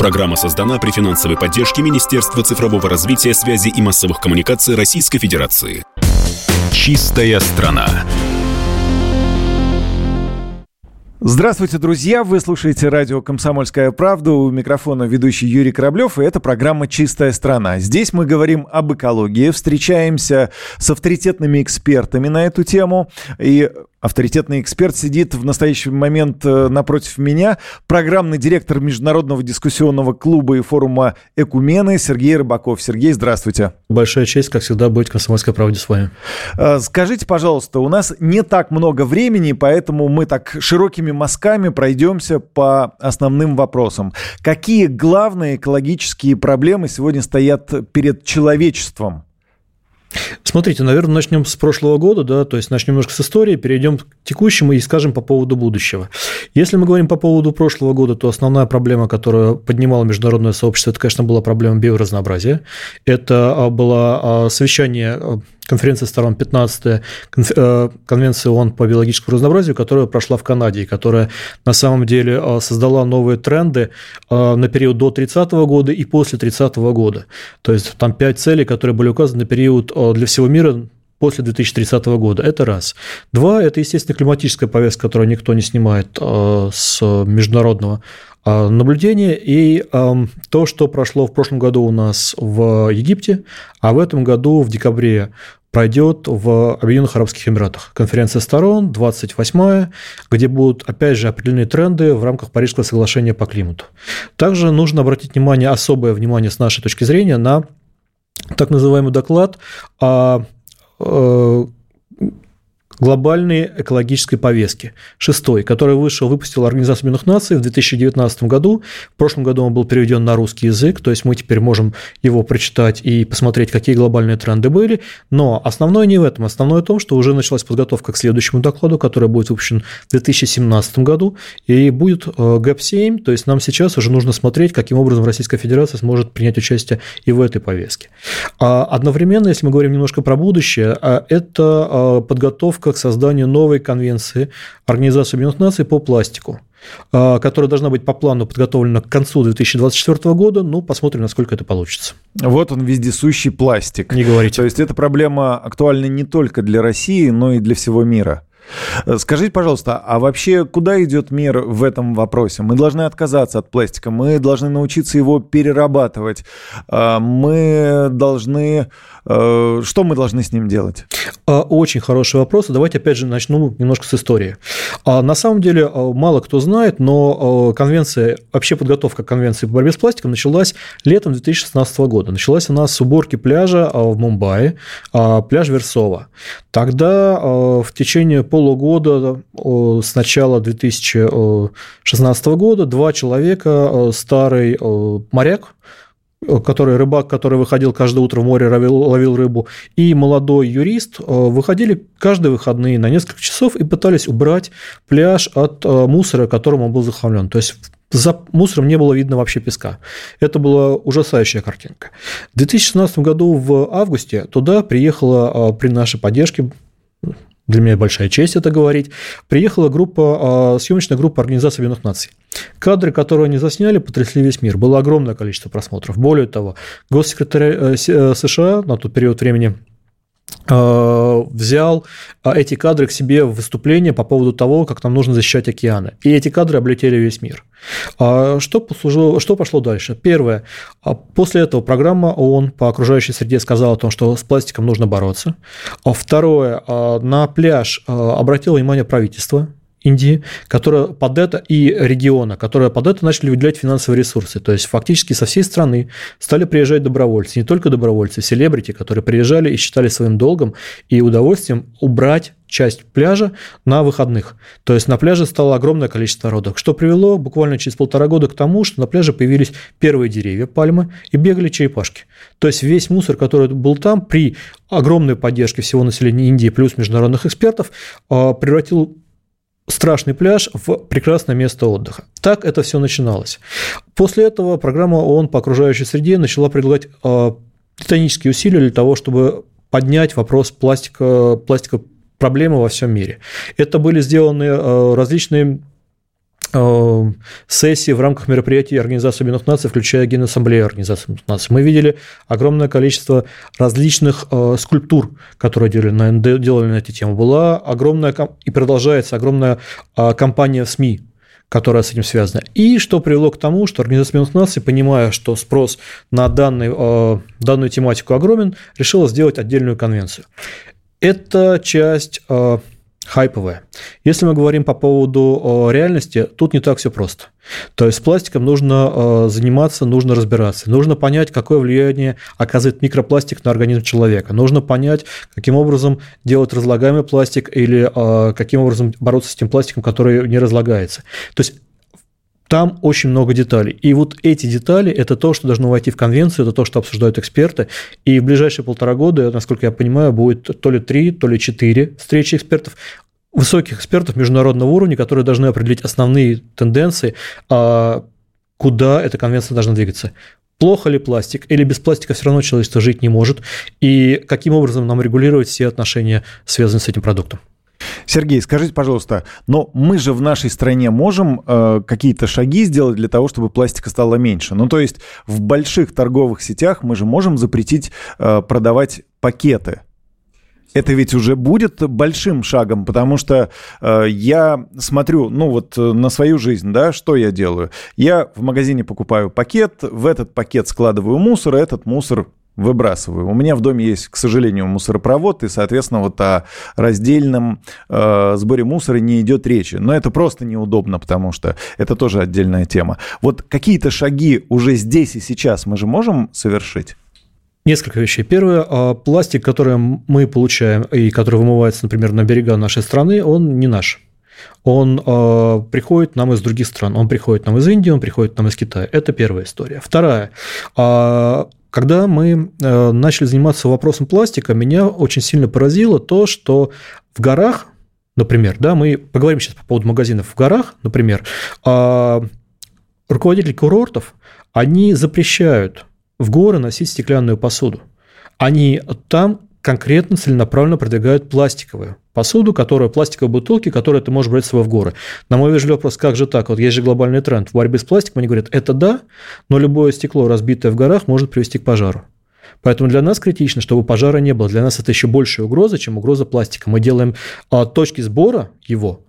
Программа создана при финансовой поддержке Министерства цифрового развития, связи и массовых коммуникаций Российской Федерации. Чистая страна. Здравствуйте, друзья! Вы слушаете радио «Комсомольская правда». У микрофона ведущий Юрий Кораблев, и это программа «Чистая страна». Здесь мы говорим об экологии, встречаемся с авторитетными экспертами на эту тему. И авторитетный эксперт сидит в настоящий момент э, напротив меня. Программный директор Международного дискуссионного клуба и форума «Экумены» Сергей Рыбаков. Сергей, здравствуйте. Большая честь, как всегда, быть в «Комсомольской правде» с вами. Э, скажите, пожалуйста, у нас не так много времени, поэтому мы так широкими мазками пройдемся по основным вопросам. Какие главные экологические проблемы сегодня стоят перед человечеством? Смотрите, наверное, начнем с прошлого года, да, то есть начнем немножко с истории, перейдем к текущему и скажем по поводу будущего. Если мы говорим по поводу прошлого года, то основная проблема, которую поднимало международное сообщество, это, конечно, была проблема биоразнообразия. Это а, было а, совещание конференции сторон 15 э, Конвенция ООН по биологическому разнообразию, которая прошла в Канаде, и которая на самом деле э, создала новые тренды э, на период до 30 года и после 30 года. То есть там пять целей, которые были указаны на период для всего мира после 2030 года. Это раз. Два – это, естественно, климатическая повестка, которую никто не снимает с международного наблюдения. И то, что прошло в прошлом году у нас в Египте, а в этом году в декабре пройдет в Объединенных Арабских Эмиратах. Конференция сторон, 28-я, где будут, опять же, определенные тренды в рамках Парижского соглашения по климату. Также нужно обратить внимание, особое внимание с нашей точки зрения на так называемый доклад о э, глобальной экологической повестки. Шестой, который вышел, выпустила Организация Объединенных Наций в 2019 году. В прошлом году он был переведен на русский язык, то есть мы теперь можем его прочитать и посмотреть, какие глобальные тренды были. Но основное не в этом. Основное в том, что уже началась подготовка к следующему докладу, который будет выпущен в 2017 году, и будет э, ГЭП-7, то есть нам сейчас уже нужно смотреть, каким образом Российская Федерация сможет принять участие и в этой повестке. А одновременно, если мы говорим немножко про будущее, а это э, подготовка к созданию новой конвенции Организации Объединенных Наций по пластику а, которая должна быть по плану подготовлена к концу 2024 года. Ну, посмотрим, насколько это получится. Вот он, вездесущий пластик. Не говорите. То есть эта проблема актуальна не только для России, но и для всего мира. Скажите, пожалуйста, а вообще куда идет мир в этом вопросе? Мы должны отказаться от пластика, мы должны научиться его перерабатывать, а, мы должны Э, что мы должны с ним делать? А, очень хороший вопрос. Давайте опять же начну немножко с истории. А, на самом деле мало кто знает, но конвенция, вообще подготовка к конвенции по борьбе с пластиком началась летом 2016 года. Началась она с уборки пляжа в Мумбаи, пляж Версова. Тогда в течение полугода с начала 2016 года два человека, старый моряк, который рыбак, который выходил каждое утро в море, ловил, ловил рыбу, и молодой юрист э, выходили каждые выходные на несколько часов и пытались убрать пляж от э, мусора, которым он был захламлен. То есть за мусором не было видно вообще песка. Это была ужасающая картинка. В 2016 году в августе туда приехала э, при нашей поддержке для меня большая честь это говорить, приехала группа, а, съемочная группа Организации Объединенных Наций. Кадры, которые они засняли, потрясли весь мир. Было огромное количество просмотров. Более того, госсекретарь э, э, США на тот период времени взял э, эти кадры к себе в выступление по поводу того, как нам нужно защищать океаны. И эти кадры облетели весь мир. А что, послужило, что пошло дальше? Первое. А после этого программа ООН по окружающей среде сказала о том, что с пластиком нужно бороться. А второе. На пляж обратило внимание правительство Индии, которая под это и региона, которые под это начали выделять финансовые ресурсы. То есть фактически со всей страны стали приезжать добровольцы, не только добровольцы, селебрити, которые приезжали и считали своим долгом и удовольствием убрать часть пляжа на выходных. То есть на пляже стало огромное количество народов, что привело буквально через полтора года к тому, что на пляже появились первые деревья, пальмы, и бегали черепашки. То есть весь мусор, который был там, при огромной поддержке всего населения Индии плюс международных экспертов, а, превратил страшный пляж в прекрасное место отдыха. Так это все начиналось. После этого программа ООН по окружающей среде начала предлагать э, титанические усилия для того, чтобы поднять вопрос пластика, пластика проблемы во всем мире. Это были сделаны э, различные сессии в рамках мероприятий Организации Объединенных Наций, включая Генассамблею Организации Объединенных Наций. Мы видели огромное количество различных э, скульптур, которые делали на, делали на эту тему. Была огромная и продолжается огромная э, кампания в СМИ, которая с этим связана. И что привело к тому, что Организация Объединенных Наций, понимая, что спрос на данный, данную тематику огромен, решила сделать отдельную конвенцию. Это часть хайповая. Если мы говорим по поводу реальности, тут не так все просто. То есть с пластиком нужно заниматься, нужно разбираться, нужно понять, какое влияние оказывает микропластик на организм человека, нужно понять, каким образом делать разлагаемый пластик или каким образом бороться с тем пластиком, который не разлагается. То есть там очень много деталей. И вот эти детали – это то, что должно войти в конвенцию, это то, что обсуждают эксперты. И в ближайшие полтора года, насколько я понимаю, будет то ли три, то ли четыре встречи экспертов высоких экспертов международного уровня, которые должны определить основные тенденции, а, куда эта конвенция должна двигаться. Плохо ли пластик, или без пластика все равно человечество жить не может, и каким образом нам регулировать все отношения, связанные с этим продуктом. Сергей, скажите, пожалуйста, но мы же в нашей стране можем э, какие-то шаги сделать для того, чтобы пластика стало меньше? Ну, то есть в больших торговых сетях мы же можем запретить э, продавать пакеты. Это ведь уже будет большим шагом, потому что э, я смотрю, ну вот э, на свою жизнь, да, что я делаю? Я в магазине покупаю пакет, в этот пакет складываю мусор, этот мусор выбрасываю. У меня в доме есть, к сожалению, мусоропровод, и, соответственно, вот о раздельном э, сборе мусора не идет речи. Но это просто неудобно, потому что это тоже отдельная тема. Вот какие-то шаги уже здесь и сейчас мы же можем совершить? Несколько вещей. Первое, а, пластик, который мы получаем и который вымывается, например, на берега нашей страны, он не наш. Он э, приходит нам из других стран. Он приходит нам из Индии, он приходит нам из Китая. Это первая история. Вторая. Э, когда мы э, начали заниматься вопросом пластика, меня очень сильно поразило то, что в горах, например, да, мы поговорим сейчас по поводу магазинов в горах, например, э, руководители курортов, они запрещают в горы носить стеклянную посуду. Они там конкретно целенаправленно продвигают пластиковую посуду, которая пластиковые бутылки, которые ты можешь брать с собой в горы. На мой вежливый вопрос, как же так? Вот есть же глобальный тренд в борьбе с пластиком. Они говорят, это да, но любое стекло, разбитое в горах, может привести к пожару. Поэтому для нас критично, чтобы пожара не было. Для нас это еще большая угроза, чем угроза пластика. Мы делаем а, точки сбора его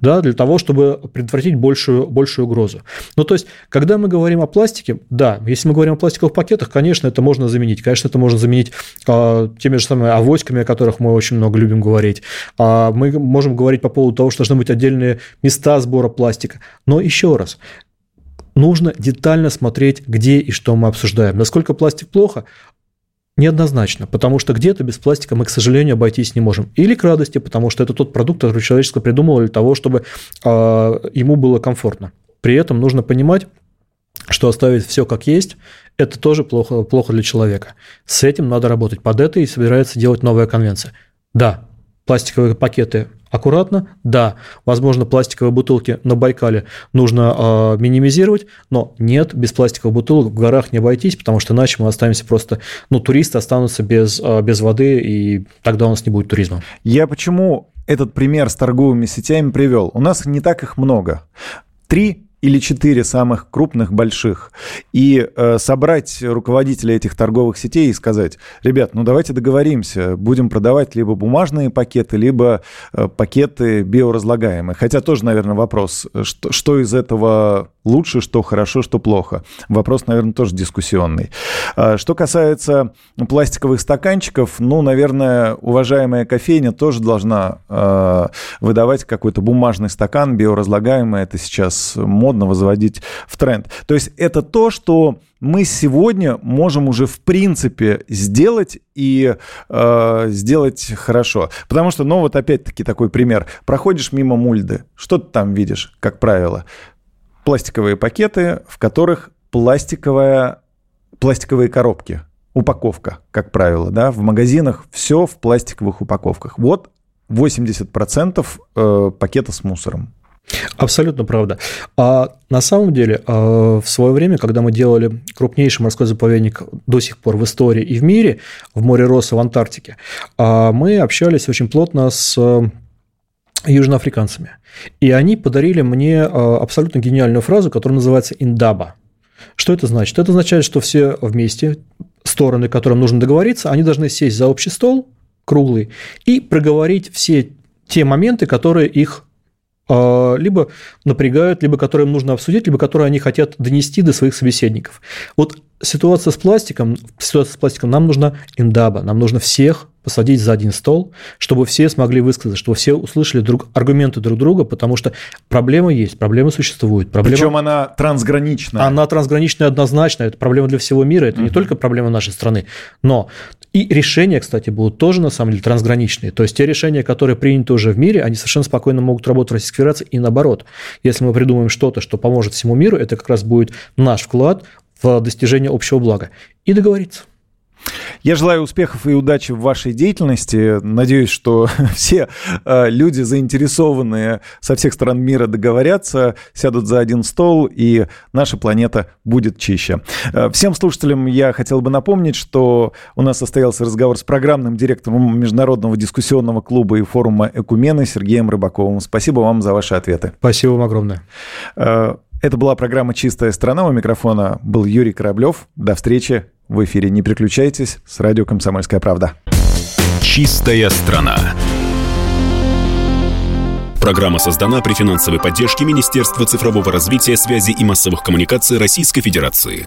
да, для того, чтобы предотвратить большую, большую угрозу. Ну, то есть, когда мы говорим о пластике, да, если мы говорим о пластиковых пакетах, конечно, это можно заменить. Конечно, это можно заменить э, теми же самыми авоськами, о которых мы очень много любим говорить. А мы можем говорить по поводу того, что должны быть отдельные места сбора пластика. Но еще раз, нужно детально смотреть, где и что мы обсуждаем. Насколько пластик плохо, Неоднозначно, потому что где-то без пластика мы, к сожалению, обойтись не можем. Или к радости, потому что это тот продукт, который человечество придумало для того, чтобы э, ему было комфортно. При этом нужно понимать, что оставить все как есть, это тоже плохо, плохо для человека. С этим надо работать. Под это и собирается делать новая конвенция. Да, пластиковые пакеты аккуратно. Да, возможно, пластиковые бутылки на Байкале нужно э, минимизировать, но нет, без пластиковых бутылок в горах не обойтись, потому что иначе мы останемся просто, ну, туристы останутся без, э, без воды, и тогда у нас не будет туризма. Я почему этот пример с торговыми сетями привел? У нас не так их много. Три или четыре самых крупных, больших, и э, собрать руководителей этих торговых сетей и сказать, ребят, ну давайте договоримся, будем продавать либо бумажные пакеты, либо э, пакеты биоразлагаемые. Хотя тоже, наверное, вопрос, что, что из этого лучше, что хорошо, что плохо. Вопрос, наверное, тоже дискуссионный. А, что касается пластиковых стаканчиков, ну, наверное, уважаемая кофейня тоже должна э, выдавать какой-то бумажный стакан биоразлагаемый. Это сейчас модно возводить в тренд. То есть это то, что мы сегодня можем уже в принципе сделать и э, сделать хорошо. Потому что, ну вот опять-таки такой пример. Проходишь мимо мульды, что ты там видишь, как правило? Пластиковые пакеты, в которых пластиковая, пластиковые коробки, упаковка, как правило, да, в магазинах все в пластиковых упаковках. Вот 80% э, пакета с мусором. Абсолютно правда. А на самом деле, э, в свое время, когда мы делали крупнейший морской заповедник до сих пор в истории и в мире, в море Росса в Антарктике, а мы общались очень плотно с южноафриканцами. И они подарили мне абсолютно гениальную фразу, которая называется «индаба». Что это значит? Это означает, что все вместе, стороны, которым нужно договориться, они должны сесть за общий стол круглый и проговорить все те моменты, которые их а, либо напрягают, либо которые им нужно обсудить, либо которые они хотят донести до своих собеседников. Вот ситуация с пластиком, ситуация с пластиком, нам нужна индаба, нам нужно всех посадить за один стол, чтобы все смогли высказать, чтобы все услышали друг, аргументы друг друга, потому что проблема есть, проблема существует. Проблема, Причем она трансграничная. Она трансграничная однозначно, это проблема для всего мира, это угу. не только проблема нашей страны, но и решения, кстати, будут тоже на самом деле трансграничные. То есть те решения, которые приняты уже в мире, они совершенно спокойно могут работать в Российской Федерации и наоборот. Если мы придумаем что-то, что поможет всему миру, это как раз будет наш вклад в достижение общего блага. И договориться. Я желаю успехов и удачи в вашей деятельности. Надеюсь, что все э, люди, заинтересованные со всех стран мира, договорятся, сядут за один стол, и наша планета будет чище. Э, всем слушателям я хотел бы напомнить, что у нас состоялся разговор с программным директором Международного дискуссионного клуба и форума «Экумены» Сергеем Рыбаковым. Спасибо вам за ваши ответы. Спасибо вам огромное. Это была программа «Чистая страна». У микрофона был Юрий Кораблев. До встречи в эфире. Не переключайтесь. С радио «Комсомольская правда». «Чистая страна». Программа создана при финансовой поддержке Министерства цифрового развития, связи и массовых коммуникаций Российской Федерации.